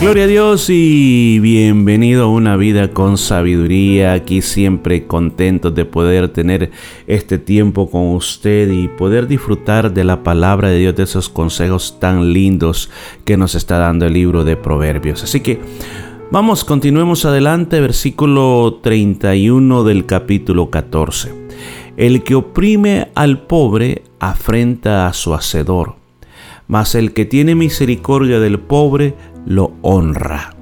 Gloria a Dios y bienvenido a una vida con sabiduría. Aquí siempre contentos de poder tener este tiempo con usted y poder disfrutar de la palabra de Dios, de esos consejos tan lindos que nos está dando el libro de Proverbios. Así que vamos, continuemos adelante, versículo 31 del capítulo 14. El que oprime al pobre afrenta a su hacedor, mas el que tiene misericordia del pobre lo honra.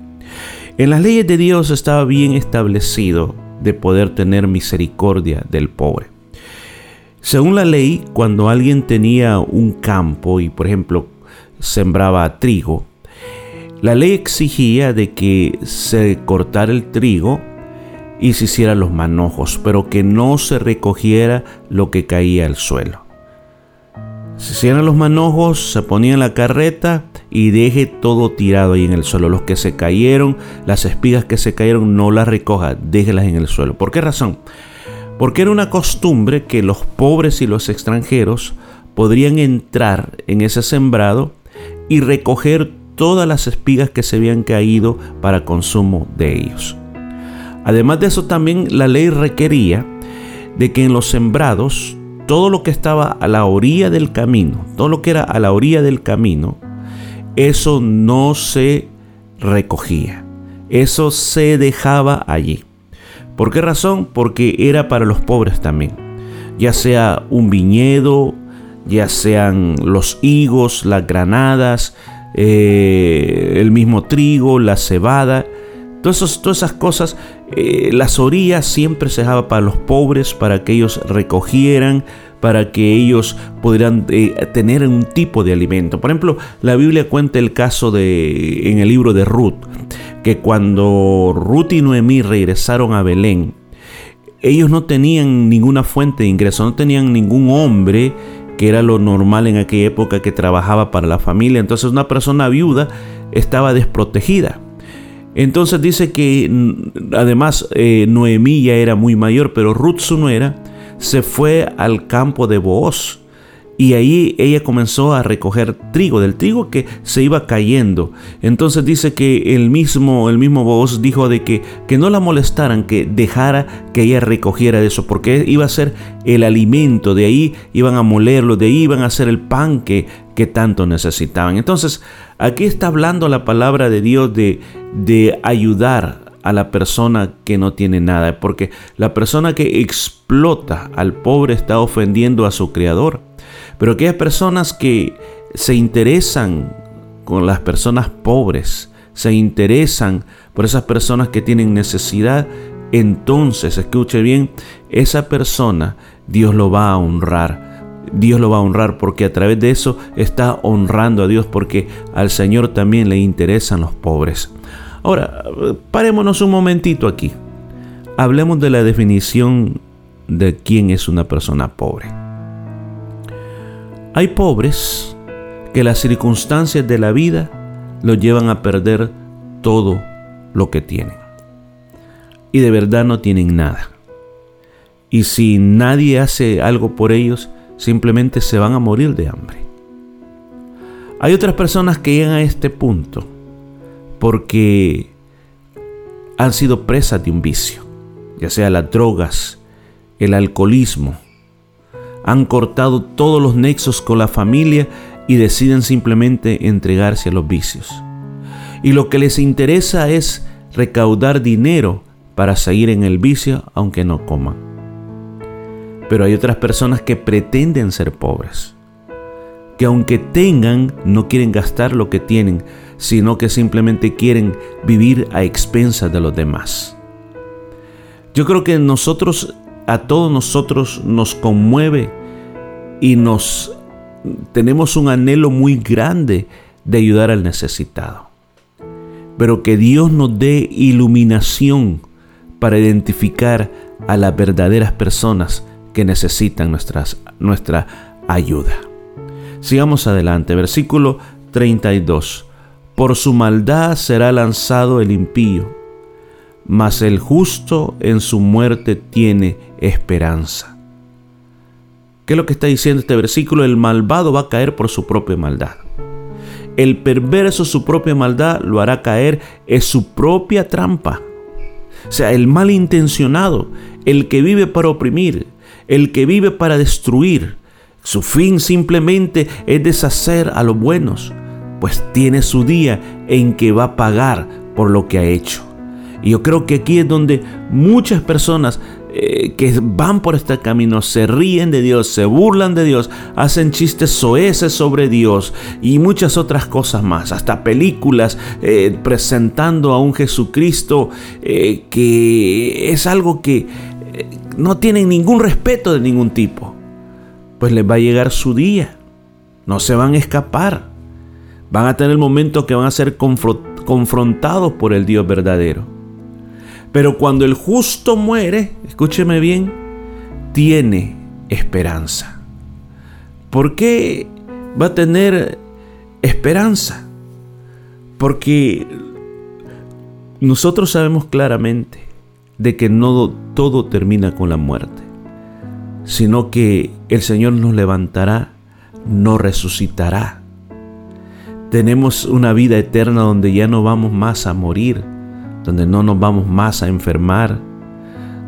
En las leyes de Dios estaba bien establecido de poder tener misericordia del pobre. Según la ley, cuando alguien tenía un campo y por ejemplo sembraba trigo, la ley exigía de que se cortara el trigo y se hicieran los manojos, pero que no se recogiera lo que caía al suelo. Se hicieran los manojos, se ponía la carreta y deje todo tirado ahí en el suelo. Los que se cayeron, las espigas que se cayeron, no las recoja, déjelas en el suelo. ¿Por qué razón? Porque era una costumbre que los pobres y los extranjeros podrían entrar en ese sembrado y recoger todas las espigas que se habían caído para consumo de ellos. Además de eso también la ley requería de que en los sembrados todo lo que estaba a la orilla del camino, todo lo que era a la orilla del camino, eso no se recogía, eso se dejaba allí. ¿Por qué razón? Porque era para los pobres también, ya sea un viñedo, ya sean los higos, las granadas, eh, el mismo trigo, la cebada, todas, esas cosas, eh, las orillas siempre se dejaba para los pobres, para que ellos recogieran, para que ellos pudieran eh, tener un tipo de alimento. Por ejemplo, la Biblia cuenta el caso de en el libro de Ruth, que cuando Ruth y Noemí regresaron a Belén, ellos no tenían ninguna fuente de ingreso, no tenían ningún hombre que era lo normal en aquella época que trabajaba para la familia. Entonces una persona viuda estaba desprotegida. Entonces dice que mm, además eh, Noemí ya era muy mayor, pero Ruth su nuera se fue al campo de Booz y ahí ella comenzó a recoger trigo, del trigo que se iba cayendo. Entonces dice que el mismo, el mismo Booz dijo de que, que no la molestaran, que dejara que ella recogiera eso, porque iba a ser el alimento, de ahí iban a molerlo, de ahí iban a hacer el pan que, que tanto necesitaban. Entonces, aquí está hablando la palabra de Dios de, de ayudar a la persona que no tiene nada, porque la persona que explota al pobre está ofendiendo a su creador. Pero aquellas personas que se interesan con las personas pobres, se interesan por esas personas que tienen necesidad, entonces, escuche bien, esa persona Dios lo va a honrar. Dios lo va a honrar porque a través de eso está honrando a Dios porque al Señor también le interesan los pobres. Ahora, parémonos un momentito aquí. Hablemos de la definición de quién es una persona pobre. Hay pobres que las circunstancias de la vida los llevan a perder todo lo que tienen. Y de verdad no tienen nada. Y si nadie hace algo por ellos, simplemente se van a morir de hambre. Hay otras personas que llegan a este punto porque han sido presas de un vicio, ya sea las drogas, el alcoholismo. Han cortado todos los nexos con la familia y deciden simplemente entregarse a los vicios. Y lo que les interesa es recaudar dinero para seguir en el vicio aunque no coman. Pero hay otras personas que pretenden ser pobres, que aunque tengan, no quieren gastar lo que tienen, sino que simplemente quieren vivir a expensas de los demás. Yo creo que nosotros, a todos nosotros nos conmueve y nos tenemos un anhelo muy grande de ayudar al necesitado. Pero que Dios nos dé iluminación para identificar a las verdaderas personas necesitan nuestras, nuestra ayuda. Sigamos adelante, versículo 32. Por su maldad será lanzado el impío, mas el justo en su muerte tiene esperanza. ¿Qué es lo que está diciendo este versículo? El malvado va a caer por su propia maldad. El perverso su propia maldad lo hará caer en su propia trampa. O sea, el malintencionado, el que vive para oprimir, el que vive para destruir, su fin simplemente es deshacer a los buenos, pues tiene su día en que va a pagar por lo que ha hecho. Y yo creo que aquí es donde muchas personas eh, que van por este camino se ríen de Dios, se burlan de Dios, hacen chistes soeces sobre Dios y muchas otras cosas más, hasta películas eh, presentando a un Jesucristo eh, que es algo que no tienen ningún respeto de ningún tipo. Pues les va a llegar su día, no se van a escapar, van a tener el momento que van a ser confrontados por el Dios verdadero. Pero cuando el justo muere, escúcheme bien, tiene esperanza. ¿Por qué va a tener esperanza? Porque nosotros sabemos claramente de que no todo termina con la muerte, sino que el Señor nos levantará, nos resucitará. Tenemos una vida eterna donde ya no vamos más a morir, donde no nos vamos más a enfermar,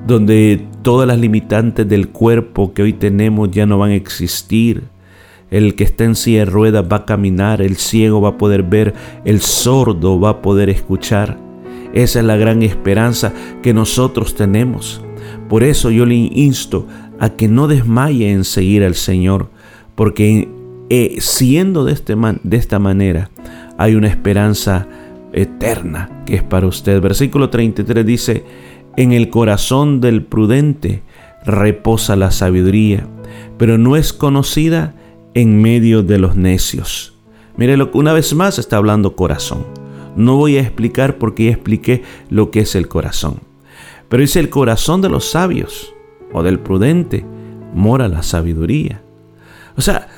donde todas las limitantes del cuerpo que hoy tenemos ya no van a existir. El que está en silla de ruedas va a caminar, el ciego va a poder ver, el sordo va a poder escuchar. Esa es la gran esperanza que nosotros tenemos. Por eso yo le insto a que no desmaye en seguir al Señor, porque eh, siendo de, este de esta manera hay una esperanza eterna que es para usted. Versículo 33 dice, en el corazón del prudente reposa la sabiduría, pero no es conocida en medio de los necios. Mire, lo, una vez más está hablando corazón. No voy a explicar porque ya expliqué lo que es el corazón. Pero dice el corazón de los sabios o del prudente mora la sabiduría. O sea,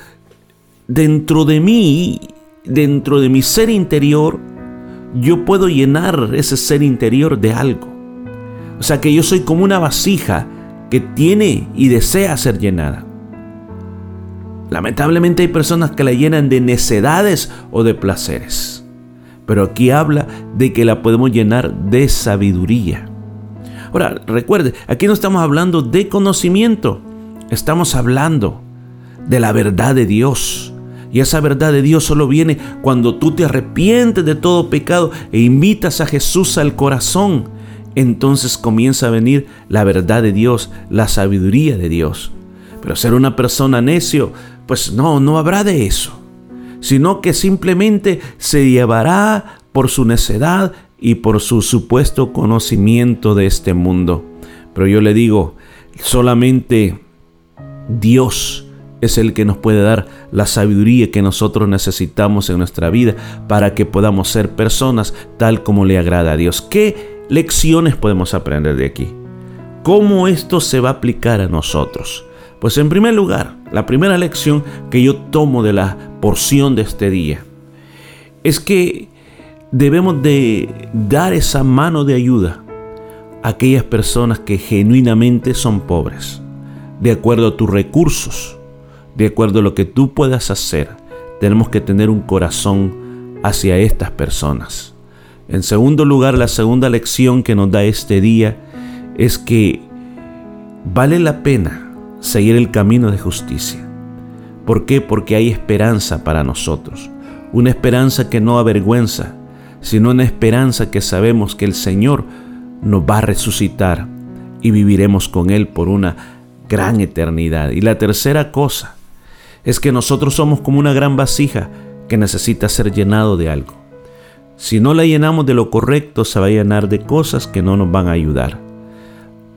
dentro de mí, dentro de mi ser interior, yo puedo llenar ese ser interior de algo. O sea que yo soy como una vasija que tiene y desea ser llenada. Lamentablemente hay personas que la llenan de necedades o de placeres. Pero aquí habla de que la podemos llenar de sabiduría. Ahora, recuerde, aquí no estamos hablando de conocimiento, estamos hablando de la verdad de Dios y esa verdad de Dios solo viene cuando tú te arrepientes de todo pecado e invitas a Jesús al corazón. Entonces comienza a venir la verdad de Dios, la sabiduría de Dios. Pero ser una persona necio, pues no, no habrá de eso. Sino que simplemente se llevará por su necedad y por su supuesto conocimiento de este mundo. Pero yo le digo, solamente Dios es el que nos puede dar la sabiduría que nosotros necesitamos en nuestra vida para que podamos ser personas tal como le agrada a Dios. ¿Qué lecciones podemos aprender de aquí? ¿Cómo esto se va a aplicar a nosotros? Pues en primer lugar, la primera lección que yo tomo de la porción de este día es que debemos de dar esa mano de ayuda a aquellas personas que genuinamente son pobres, de acuerdo a tus recursos, de acuerdo a lo que tú puedas hacer, tenemos que tener un corazón hacia estas personas. En segundo lugar, la segunda lección que nos da este día es que vale la pena seguir el camino de justicia. ¿Por qué? Porque hay esperanza para nosotros. Una esperanza que no avergüenza, sino una esperanza que sabemos que el Señor nos va a resucitar y viviremos con Él por una gran eternidad. Y la tercera cosa es que nosotros somos como una gran vasija que necesita ser llenado de algo. Si no la llenamos de lo correcto, se va a llenar de cosas que no nos van a ayudar.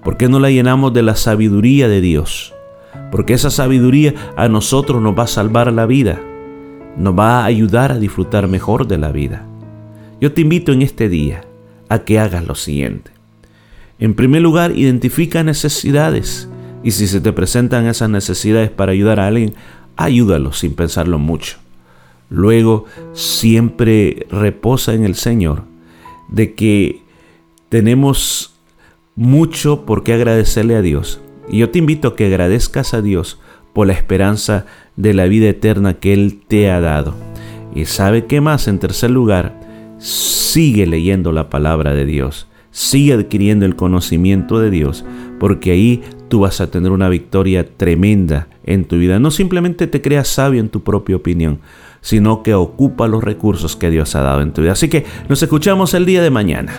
¿Por qué no la llenamos de la sabiduría de Dios? Porque esa sabiduría a nosotros nos va a salvar la vida, nos va a ayudar a disfrutar mejor de la vida. Yo te invito en este día a que hagas lo siguiente. En primer lugar, identifica necesidades y si se te presentan esas necesidades para ayudar a alguien, ayúdalo sin pensarlo mucho. Luego, siempre reposa en el Señor de que tenemos mucho por qué agradecerle a Dios. Y yo te invito a que agradezcas a Dios por la esperanza de la vida eterna que Él te ha dado. Y sabe qué más, en tercer lugar, sigue leyendo la palabra de Dios. Sigue adquiriendo el conocimiento de Dios, porque ahí tú vas a tener una victoria tremenda en tu vida. No simplemente te creas sabio en tu propia opinión, sino que ocupa los recursos que Dios ha dado en tu vida. Así que nos escuchamos el día de mañana.